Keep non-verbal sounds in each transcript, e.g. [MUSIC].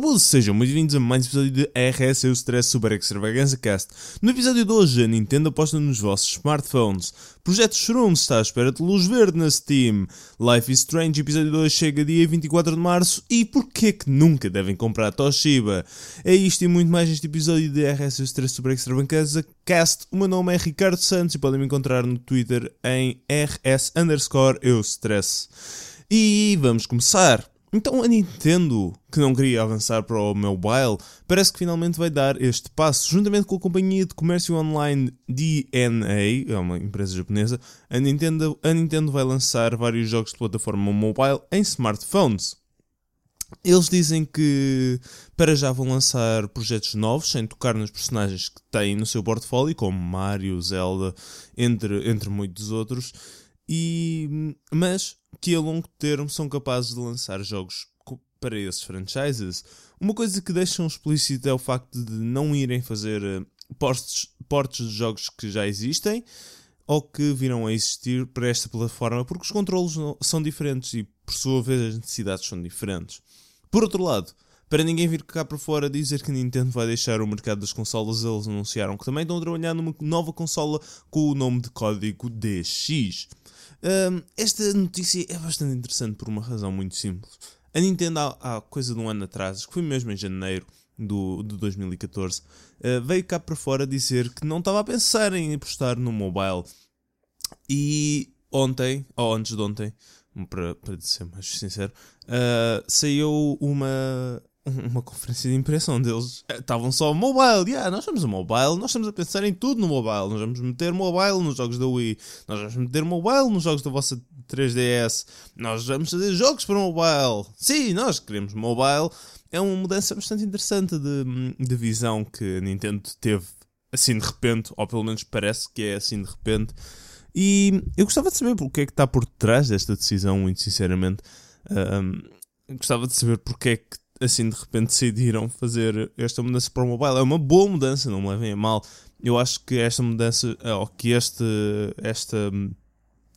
Barbudo, sejam muito bem-vindos a mais um episódio de RS o Stress Super Extravaganza Cast. No episódio de hoje, a Nintendo aposta nos vossos smartphones. Projeto Shrooms está à espera de luz verde na Steam. Life is Strange, episódio 2, chega dia 24 de março. E porquê que nunca devem comprar Toshiba? É isto e muito mais neste episódio de RS o Stress Super Extravaganza Cast. O meu nome é Ricardo Santos e podem me encontrar no Twitter em RS underscore eu stress. E vamos começar. Então a Nintendo, que não queria avançar para o mobile, parece que finalmente vai dar este passo. Juntamente com a companhia de comércio online DNA, é uma empresa japonesa, a Nintendo, a Nintendo vai lançar vários jogos de plataforma mobile em smartphones. Eles dizem que para já vão lançar projetos novos, sem tocar nos personagens que têm no seu portfólio, como Mario, Zelda, entre, entre muitos outros. E, mas que a longo termo são capazes de lançar jogos para esses franchises. Uma coisa que deixam explícito é o facto de não irem fazer eh, portes, de jogos que já existem ou que virão a existir para esta plataforma, porque os controlos são diferentes e, por sua vez, as necessidades são diferentes. Por outro lado, para ninguém vir cá para fora dizer que a Nintendo vai deixar o mercado das consolas, eles anunciaram que também estão a trabalhar numa nova consola com o nome de código DX. Um, esta notícia é bastante interessante por uma razão muito simples. A Nintendo, há, há coisa de um ano atrás, que foi mesmo em janeiro do, de 2014, uh, veio cá para fora dizer que não estava a pensar em apostar no mobile. E ontem, ou antes de ontem, para, para ser mais sincero, uh, saiu uma, uma conferência de imprensa onde eles eh, estavam só mobile. Yeah, nós somos mobile, nós estamos a pensar em tudo no mobile. Nós vamos meter mobile nos jogos da Wii, nós vamos meter mobile nos jogos da vossa 3DS, nós vamos fazer jogos para mobile. Sim, nós queremos mobile. É uma mudança bastante interessante de, de visão que a Nintendo teve assim de repente, ou pelo menos parece que é assim de repente. E eu gostava de saber o que é que está por trás desta decisão, muito sinceramente. Um, gostava de saber porque é que assim de repente decidiram fazer esta mudança para o mobile. É uma boa mudança, não me levem a mal. Eu acho que esta mudança, eh, ou que este, esta hum,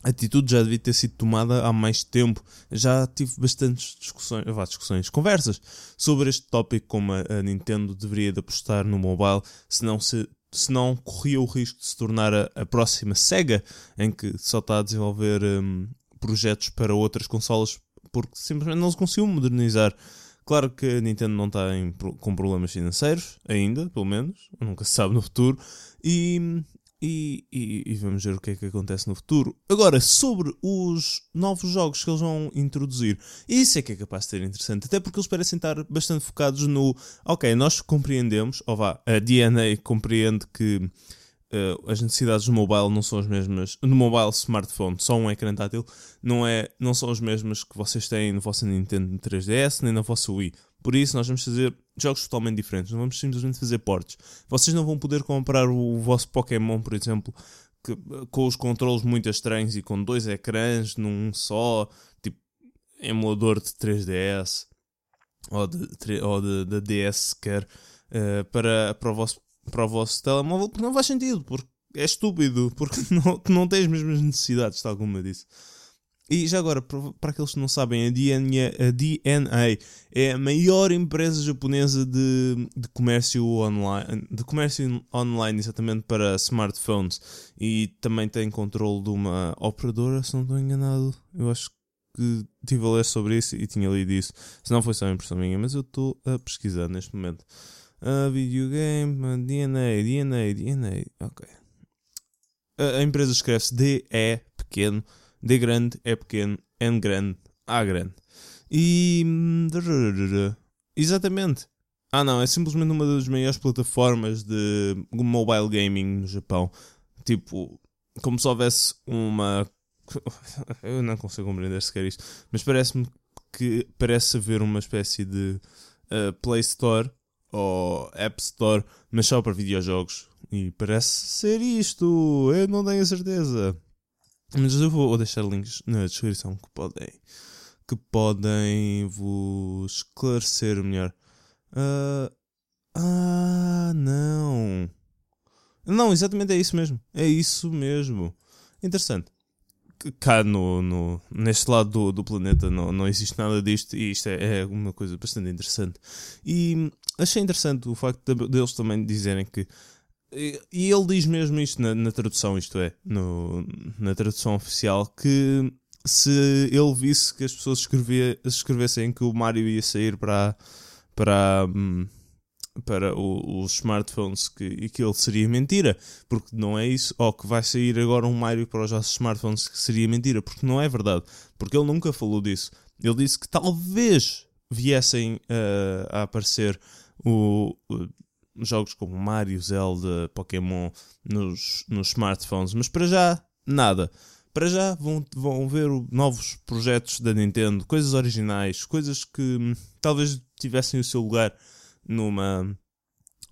atitude já devia ter sido tomada há mais tempo. Já tive bastantes discussões, vá, discussões, conversas sobre este tópico, como a, Nintendo deveria de apostar no mobile, senão se senão corria o risco de se tornar a, a próxima Sega, em que só está a desenvolver um, projetos para outras consolas porque simplesmente não se conseguiu modernizar Claro que a Nintendo não está com problemas financeiros, ainda, pelo menos, nunca se sabe no futuro, e, e, e, e, vamos ver o que é que acontece no futuro. Agora, sobre os novos jogos que eles vão introduzir, isso é que é capaz de ser interessante, até porque eles parecem estar bastante focados no. Ok, nós compreendemos, ou vá, a DNA compreende que uh, as necessidades do mobile não são as mesmas. No mobile smartphone, só um ecrã tátil, não, é, não são as mesmas que vocês têm no vosso Nintendo 3DS nem na vossa Wii. Por isso, nós vamos fazer jogos totalmente diferentes. Não vamos simplesmente fazer portes. Vocês não vão poder comprar o, o vosso Pokémon, por exemplo, que, com os controles muito estranhos e com dois ecrãs num só, tipo emulador de 3DS ou de, ou de, de DS sequer, uh, para, para o vosso para o vosso telemóvel porque não faz sentido, porque é estúpido, [LAUGHS] porque não, não tem as mesmas necessidades, tal como eu disse. E já agora, para aqueles que não sabem, a DNA, a DNA é a maior empresa japonesa de, de comércio online, de comércio online exatamente para smartphones e também tem controle de uma operadora, se não estou enganado. Eu acho que estive a ler sobre isso e tinha lido isso. Se não foi só impressão minha, mas eu estou a pesquisar neste momento. Uh, videogame, DNA, DNA, DNA. Ok. A, a empresa escreve-se D, E, pequeno, D grande, E pequeno, N grande, A grande. E. Exatamente. Ah, não, é simplesmente uma das maiores plataformas de mobile gaming no Japão. Tipo, como se houvesse uma. [LAUGHS] Eu não consigo compreender sequer isto, mas parece-me que parece haver uma espécie de uh, Play Store ou App Store, mas só para videojogos. E parece ser isto, eu não tenho certeza. Mas eu vou deixar links na descrição que podem, que podem vos esclarecer melhor. Uh, ah, não. Não, exatamente é isso mesmo. É isso mesmo. Interessante. cá no, no, neste lado do, do planeta não, não existe nada disto e isto é, é uma coisa bastante interessante. E achei interessante o facto de, deles também dizerem que. E ele diz mesmo isto na, na tradução, isto é, no, na tradução oficial, que se ele visse que as pessoas escrevia, escrevessem que o Mario ia sair para, para, hum, para os smartphones que, e que ele seria mentira, porque não é isso, ou que vai sair agora um Mario para os nossos smartphones que seria mentira, porque não é verdade, porque ele nunca falou disso. Ele disse que talvez viessem uh, a aparecer o, o, jogos como Mario, Zelda, Pokémon nos, nos smartphones, mas para já, nada. Para já vão, vão ver novos projetos da Nintendo, coisas originais, coisas que hum, talvez tivessem o seu lugar numa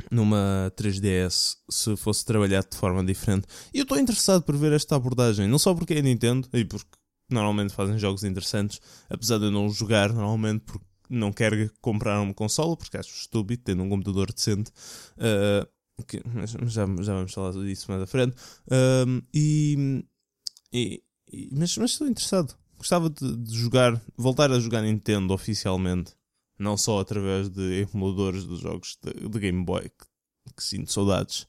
numa 3DS se fosse trabalhado de forma diferente. E eu estou interessado por ver esta abordagem, não só porque é Nintendo e porque normalmente fazem jogos interessantes, apesar de eu não jogar normalmente porque não quero comprar uma consola, porque acho estúpido tendo um computador decente. Uh, que, já, já vamos falar disso mais à frente. Uh, e, e, mas, mas estou interessado. Gostava de, de jogar, voltar a jogar Nintendo oficialmente não só através de emuladores dos jogos de, de Game Boy, que, que sinto saudades.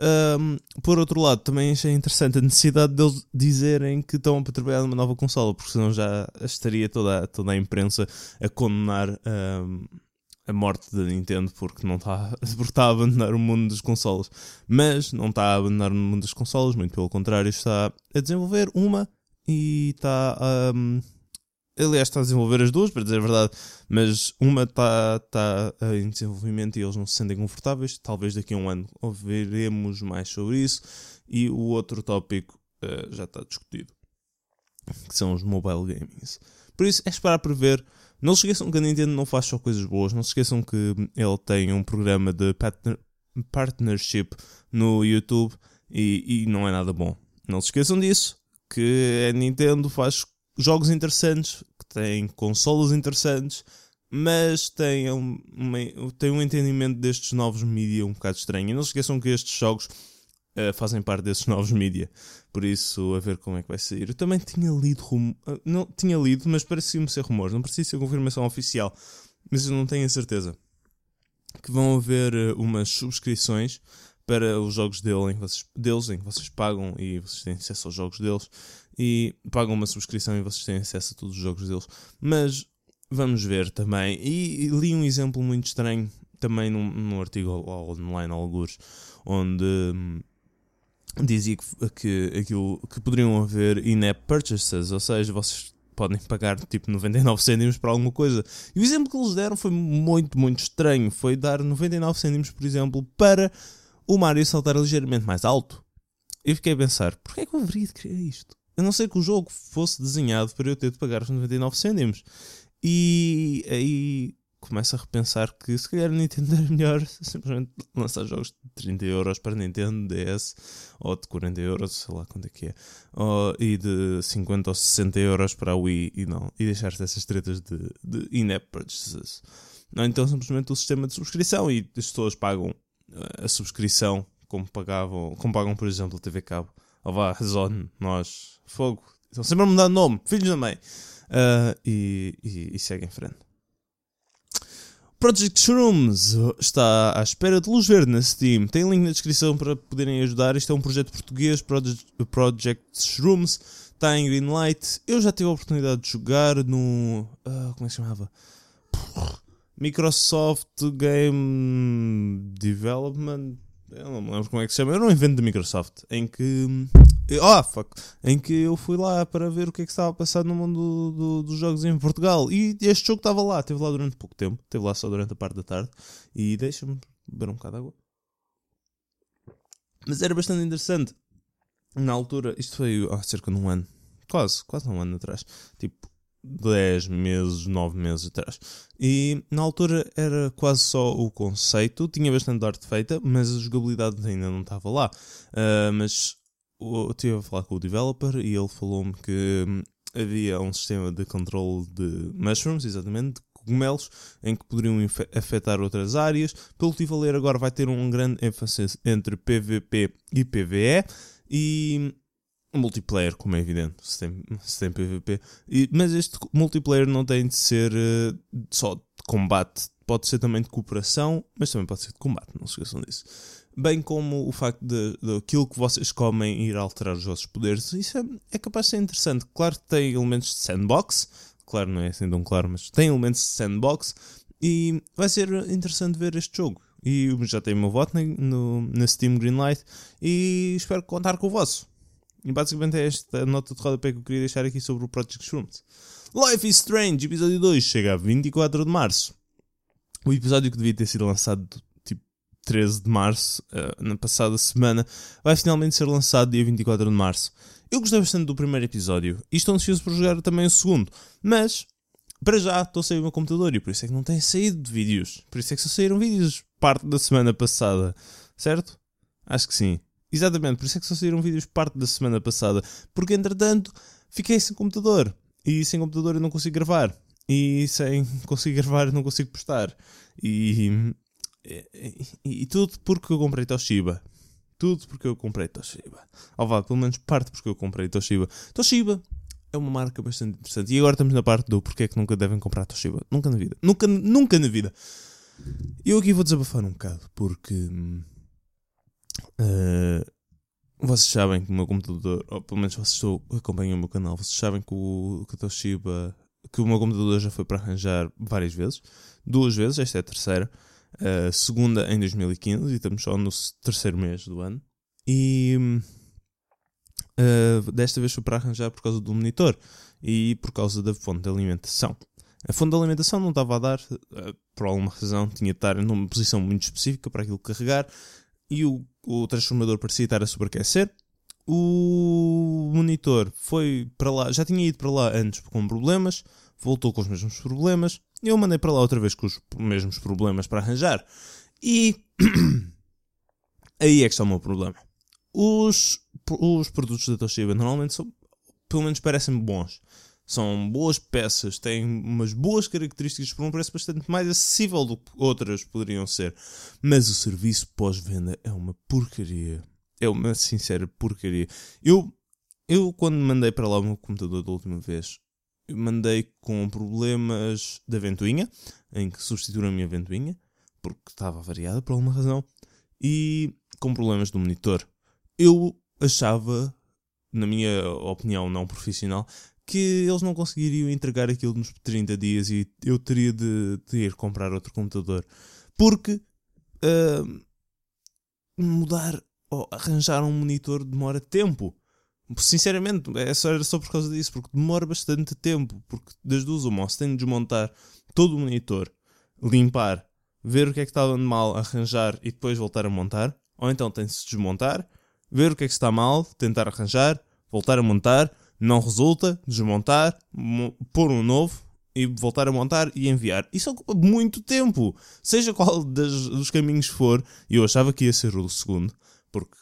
Um, por outro lado, também achei interessante a necessidade deles dizerem que estão para trabalhar numa nova consola, porque senão já estaria toda, toda a imprensa a condenar um, a morte da Nintendo porque não [LAUGHS] está, está a abandonar o mundo das consolas. Mas não está a abandonar o mundo das consolas, muito pelo contrário, está a desenvolver uma e está um, Aliás, está a desenvolver as duas, para dizer a verdade, mas uma está tá em desenvolvimento e eles não se sentem confortáveis. Talvez daqui a um ano ouviremos mais sobre isso. E o outro tópico uh, já está discutido, que são os mobile gamings. Por isso, é esperar para ver. Não se esqueçam que a Nintendo não faz só coisas boas. Não se esqueçam que ele tem um programa de partner partnership no YouTube e, e não é nada bom. Não se esqueçam disso, que a Nintendo faz jogos interessantes, que têm consolas interessantes, mas têm um, uma, têm um entendimento destes novos mídia um bocado estranho. E não se esqueçam que estes jogos uh, fazem parte desses [LAUGHS] novos mídia. Por isso, a ver como é que vai sair. Eu também tinha lido, rum... Uh, não tinha lido, mas parecia-me ser rumores. Não precisa ser confirmação oficial, mas eu não tenho a certeza. Que vão haver uh, umas subscrições para os jogos dele, em vocês, deles em que vocês pagam e vocês têm acesso aos jogos deles e pagam uma subscrição e vocês têm acesso a todos os jogos deles. Mas vamos ver também. E, e li um exemplo muito estranho também num, num artigo online, alguns, onde hum, dizia que, que, aquilo, que poderiam haver in-app purchases, ou seja, vocês podem pagar tipo 99 cêntimos para alguma coisa. E o exemplo que eles deram foi muito, muito estranho. Foi dar 99 cêntimos, por exemplo, para o Mario saltar ligeiramente mais alto. Eu fiquei a pensar, porquê é que eu haveria de querer isto? A não ser que o jogo fosse desenhado para eu ter de pagar os 99 cêntimos. E aí começo a repensar que se calhar a Nintendo [LAUGHS] era melhor simplesmente lançar jogos de 30 euros para Nintendo DS ou de 40 euros, sei lá quanto é que é, ou, e de 50 ou 60 euros para a Wii e não, e deixar-se essas tretas de, de in-app purchases. Não, então simplesmente o sistema de subscrição e as pessoas pagam eh, a subscrição como pagavam, como pagam por exemplo a TV Cabo ou vá, Zone, nós, Fogo, estão sempre a mudar de nome, filhos da mãe, uh, e, e, e segue em frente. Project Shrooms está à espera de luz verde na Steam. Tem link na descrição para poderem ajudar. Isto é um projeto português, Project, Shrooms. Está em Greenlight. Eu já tive a oportunidade de jogar no. Uh, como é que se chamava? Microsoft Game Development eu não me lembro como é que se chama. Era um evento da Microsoft em que. Oh, fuck! Em que eu fui lá para ver o que é que estava a passar no mundo do, do, dos jogos em Portugal. E este jogo estava lá. Esteve lá durante pouco tempo. Esteve lá só durante a parte da tarde. E deixa-me beber um bocado de água. Mas era bastante interessante. Na altura, isto foi há cerca de um ano. Quase, quase um ano atrás. Tipo, 10 meses, 9 meses atrás. E na altura era quase só o conceito, tinha bastante arte feita, mas a jogabilidade ainda não estava lá. Uh, mas eu estive a falar com o developer e ele falou-me que hum, havia um sistema de controle de mushrooms, exatamente, cogumelos, em que poderiam afetar outras áreas. Pelo que estive a ler, agora vai ter um grande ênfase entre PVP e PVE. E multiplayer, como é evidente, se tem, se tem PVP. E, mas este multiplayer não tem de ser uh, só de combate, pode ser também de cooperação, mas também pode ser de combate, não se esqueçam disso. Bem como o facto de, de aquilo que vocês comem ir alterar os vossos poderes, isso é, é capaz de ser interessante. Claro que tem elementos de sandbox, claro, não é assim tão claro, mas tem elementos de sandbox e vai ser interessante ver este jogo. E já tenho o meu voto no, na Steam Greenlight e espero contar com o vosso. E basicamente é esta nota de rodapé que eu queria deixar aqui sobre o Project Shrooms. Life is Strange, episódio 2, chega a 24 de março. O episódio que devia ter sido lançado tipo 13 de março, uh, na passada semana, vai finalmente ser lançado dia 24 de março. Eu gostei bastante do primeiro episódio e estou ansioso por jogar também o segundo, mas para já estou sair o meu computador e por isso é que não tem saído de vídeos. Por isso é que só saíram vídeos parte da semana passada, certo? Acho que sim. Exatamente, por isso é que só saíram vídeos parte da semana passada. Porque entretanto fiquei sem computador. E sem computador eu não consigo gravar. E sem [LAUGHS] conseguir gravar eu não consigo postar. E, e, e, tudo porque eu comprei Toshiba. Tudo porque eu comprei Toshiba. Ou vá, pelo menos parte porque eu comprei Toshiba. Toshiba é uma marca bastante interessante. E agora estamos na parte do porquê é que nunca devem comprar Toshiba. Nunca na vida. Nunca, nunca na vida. Eu aqui vou desabafar um bocado porque. Uh, vocês sabem que o meu computador, ou pelo menos vocês acompanham o meu canal, vocês sabem que o, que o Toshiba, que o meu computador já foi para arranjar várias vezes, duas vezes, esta é a terceira, a segunda em 2015 e estamos só no terceiro mês do ano. E uh, desta vez foi para arranjar por causa do monitor e por causa da fonte de alimentação. A fonte de alimentação não estava a dar, uh, por alguma razão, tinha de estar numa posição muito específica para aquilo carregar e o, o transformador parecia estar a sobreaquecer. O monitor foi para lá, já tinha ido para lá antes com problemas, voltou com os mesmos problemas. Eu mandei para lá outra vez com os mesmos problemas para arranjar. E [CLEARS THROAT] aí é que está o meu problema. Os, os produtos da Toshiba normalmente são, pelo menos parecem bons. São boas peças, têm umas boas características por um preço bastante mais acessível do que outras poderiam ser. Mas o serviço pós-venda é uma porcaria. É uma sincera porcaria. Eu, eu quando mandei para lá o meu computador da última vez, mandei com problemas da ventoinha, em que substituíram a minha ventoinha, porque estava variada por alguma razão, e com problemas do monitor. Eu achava, na minha opinião não profissional, que eles não conseguiriam entregar aquilo nos 30 dias e eu teria de, de ir comprar outro computador. Porque uh, mudar ou arranjar um monitor demora tempo. Sinceramente, é só, era só por causa disso, porque demora bastante tempo. Porque das duas, uma, se tem de desmontar todo o monitor, limpar, ver o que é que estava mal, arranjar e depois voltar a montar, ou então tem de se desmontar, ver o que é que está mal, tentar arranjar, voltar a montar não resulta, desmontar, pôr um novo e voltar a montar e enviar. Isso ocupa muito tempo. Seja qual das, dos caminhos for, eu achava que ia ser o segundo, porque,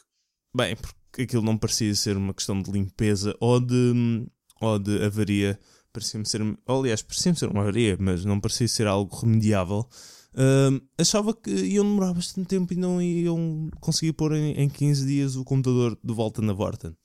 bem, porque aquilo não parecia ser uma questão de limpeza ou de, ou de avaria. Parecia-me ser, aliás, parecia-me ser uma avaria, mas não parecia ser algo remediável. Uh, achava que iam demorar bastante tempo e não iam conseguir pôr em, em 15 dias o computador de volta na Vorten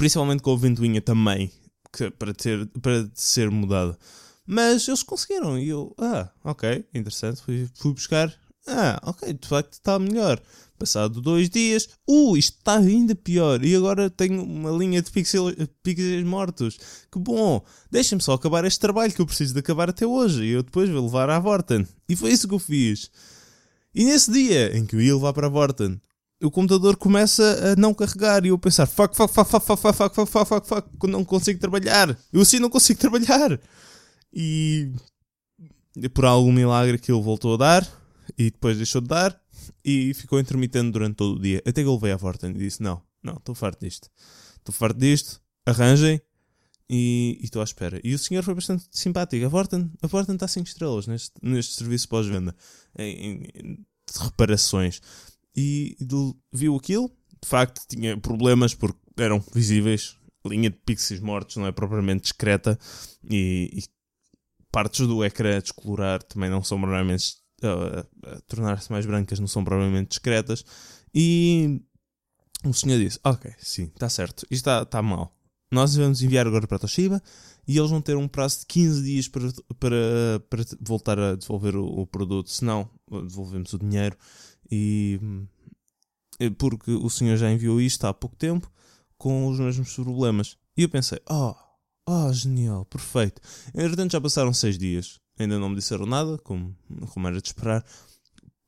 principalmente com a ventoinha também, que, para, ter, para ser mudada. Mas eles conseguiram e eu, ah, ok, interessante, fui, fui buscar, ah, ok, de facto está melhor. Passado dois dias, uh, isto está ainda pior e agora tenho uma linha de pixel, pixels mortos. Que bom, deixa-me só acabar este trabalho que eu preciso de acabar até hoje e eu depois vou levar à Vorten. E foi isso que eu fiz. E nesse dia em que eu ia levar para a Vorten, o computador começa a não carregar e eu a pensar fuck, fuck, fuck, fuck, fuck, fuck, fuck, fuck, fuck, fuck, não consigo trabalhar. Eu assim não consigo [LAUGHS] trabalhar. E por algum milagre que ele voltou a dar e depois deixou de dar e ficou intermitente durante todo o dia. Até que eu levei à Forten e disse: Não, não, estou farto disto. Estou farto disto, arranjem e estou à espera. E o senhor foi bastante simpático. A Forten, a está 5 estrelas neste, neste serviço pós-venda em, em reparações e viu aquilo. De facto, tinha problemas porque eram visíveis. linha de pixels mortos não é propriamente discreta e, e partes do ecrã a descolorar também não são propriamente uh, tornar-se mais brancas, não são propriamente discretas. E o senhor disse: Ok, sim, está certo, isto está tá mal. Nós vamos enviar agora para a Toshiba e eles vão ter um prazo de 15 dias para, para, para voltar a devolver o, o produto, senão devolvemos o dinheiro. E porque o senhor já enviou isto há pouco tempo com os mesmos problemas. E eu pensei: Oh, oh, genial, perfeito. Entretanto, já passaram 6 dias, ainda não me disseram nada, como, como era de esperar.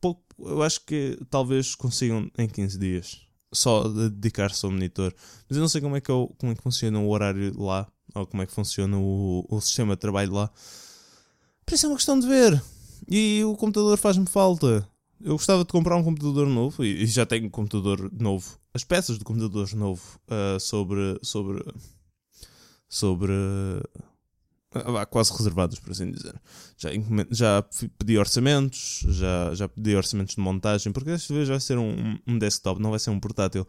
Pouco, eu acho que talvez consigam em 15 dias só dedicar-se ao monitor. Mas eu não sei como é que, eu, como é que funciona o horário lá, ou como é que funciona o, o sistema de trabalho lá. Por isso é uma questão de ver. E o computador faz-me falta. Eu gostava de comprar um computador novo e, já tenho um computador novo. As peças do computador novo uh, sobre. sobre. sobre. Uh, quase reservadas, por assim dizer. Já, já pedi orçamentos, já, já pedi orçamentos de montagem, porque desta vez vai ser um, um desktop, não vai ser um portátil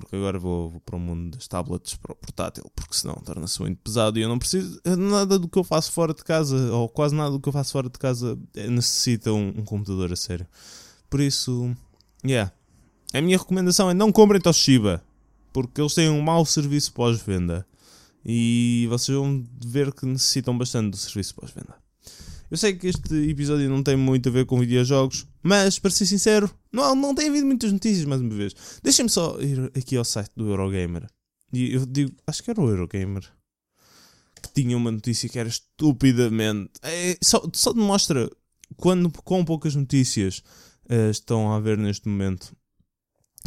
porque agora vou, vou, para o mundo das tablets para o portátil, porque senão torna-se muito pesado e eu não preciso. Nada do que eu faço fora de casa, ou quase nada do que eu faço fora de casa, eh, necessita um, um computador a sério. Por isso, yeah. A minha recomendação é não comprem Toshiba, porque eles têm um mau serviço pós-venda e vocês vão ver que necessitam bastante do serviço pós-venda. Eu sei que este episódio não tem muito a ver com videojogos, mas para ser sincero, não, não tem havido muitas notícias mais uma vez. Deixem-me só ir aqui ao site do Eurogamer. E eu digo, acho que era o Eurogamer que tinha uma notícia que era estupidamente. É, só, só demonstra quando, com poucas notícias uh, estão a haver neste momento.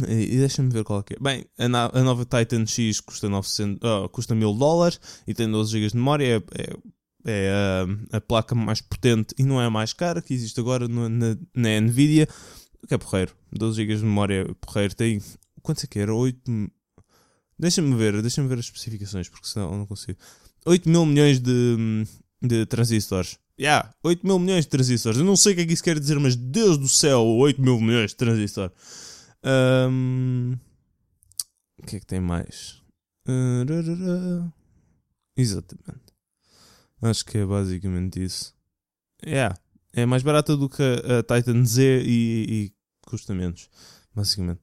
E, e deixa-me ver qual é é. Bem, a, a, nova Titan X custa, 900, oh, custa 1000 dólares e tem 12 GB de memória. É, é é a, a, placa mais potente e não é a mais cara que existe agora no, na, na Nvidia. Que é porreiro? 12 GB de memória porreiro. Tem. Quanto é que era? 8. Deixa-me ver, deixa-me ver as especificações, porque senão eu não consigo. 8 mil milhões de, de transistores. Yeah, 8 mil milhões de transistores. Eu não sei o que é que isso quer dizer, mas Deus do céu, 8 mil milhões de transistores. Um, o que é que tem mais? Uh, exatamente. Acho que é basicamente isso. Yeah. É mais barata do que a, Titan Z e, e, custa menos, basicamente.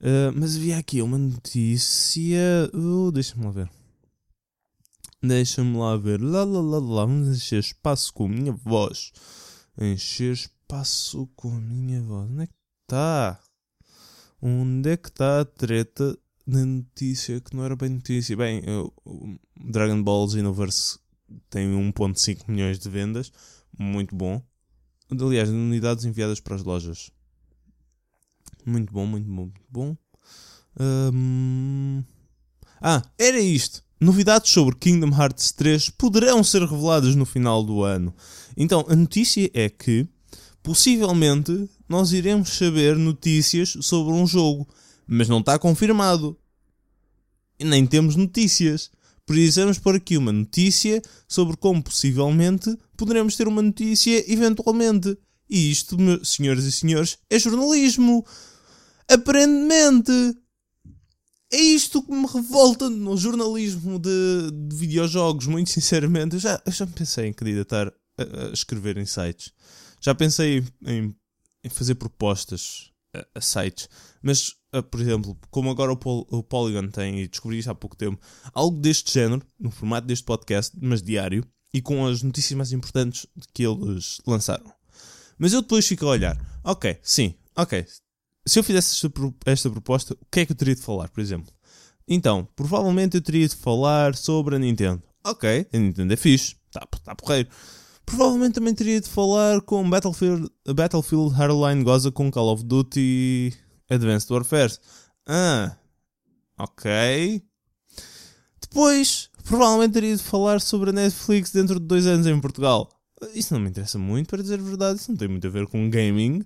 Uh, mas havia aqui uma notícia. Uh, Deixa-me lá ver. Deixa-me lá ver. Lá, lá, lá, lá. Vamos encher espaço com a minha voz. Encher espaço com a minha voz. Onde é que está? Onde é que está a treta da notícia que não era bem notícia? Bem, eu, Dragon Ball Xenoverse tem 1.5 milhões de vendas, muito bom. Aliás, unidades enviadas para as lojas. Muito bom, muito bom, muito bom. Ah, era isto. Novidades sobre Kingdom Hearts 3 poderão ser reveladas no final do ano. Então, a notícia é que possivelmente nós iremos saber notícias sobre um jogo, mas não está confirmado. E nem temos notícias. Precisamos pôr aqui uma notícia sobre como possivelmente poderemos ter uma notícia eventualmente. E isto, senhoras e senhores, é jornalismo. Aparentemente. É isto que me revolta no jornalismo de, de videojogos, muito sinceramente. Eu já, eu já pensei em candidatar a, a escrever em sites. Já pensei em, em fazer propostas a, a sites. Mas por exemplo, como agora o, Pol o Polygon tem, e descobri isto há pouco tempo, algo deste género, no formato deste podcast, mas diário, e com as notícias mais importantes que eles lançaram. Mas eu depois fico a olhar, ok, sim, ok. Se eu fizesse esta, esta proposta, o que é que eu teria de falar, por exemplo? Então, provavelmente eu teria de falar sobre a Nintendo. Ok, a Nintendo é fixe, está tá porreiro. Provavelmente também teria de falar com Battlefield, Battlefield Hardline goza com Call of Duty Advanced Warfare. Ah, ok. Depois, provavelmente teria de falar sobre a Netflix dentro de dois anos em Portugal. Isso não me interessa muito, para dizer a verdade. Isso não tem muito a ver com gaming.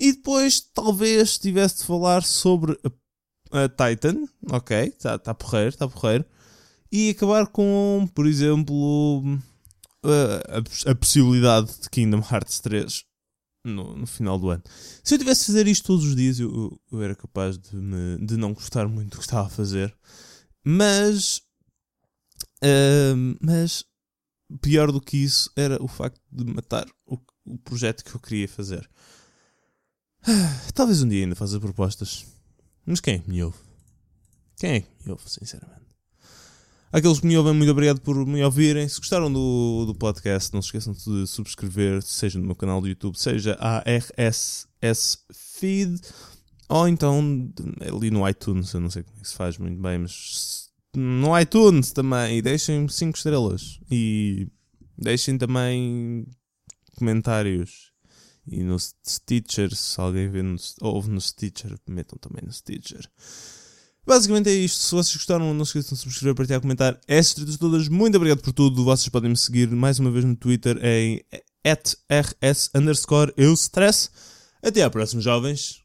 E depois, talvez, tivesse de falar sobre a, a Titan. Ok, está tá porreiro, está porreiro. E acabar com, por exemplo, a, a, a possibilidade de Kingdom Hearts 3 no, no, final do ano. Se eu tivesse a fazer isto todos os dias, eu, eu era capaz de, me, de não gostar muito do que estava a fazer. Mas. Uh, mas. Pior do que isso era o facto de matar o, o projeto que eu queria fazer. talvez um dia ainda faça propostas. Mas quem é que me ouve? Quem é que me ouve, sinceramente? Aqueles que me ouvem, muito obrigado por me ouvirem. Se gostaram do, do podcast, não se esqueçam de subscrever, seja no meu canal do YouTube, seja a RSS Feed, ou então ali no iTunes. Eu não sei como é que se faz muito bem, mas no iTunes também. E deixem 5 estrelas. E deixem também comentários. E no Stitcher, se alguém vê no, ouve no Stitcher, metam também no Stitcher. Basicamente é isto. Se vocês gostaram, não se esqueçam de subscrever, partilhar, comentar. Essas tretas todas, muito obrigado por tudo. Vocês podem me seguir mais uma vez no Twitter em @rs_eustress. Até à próxima, jovens.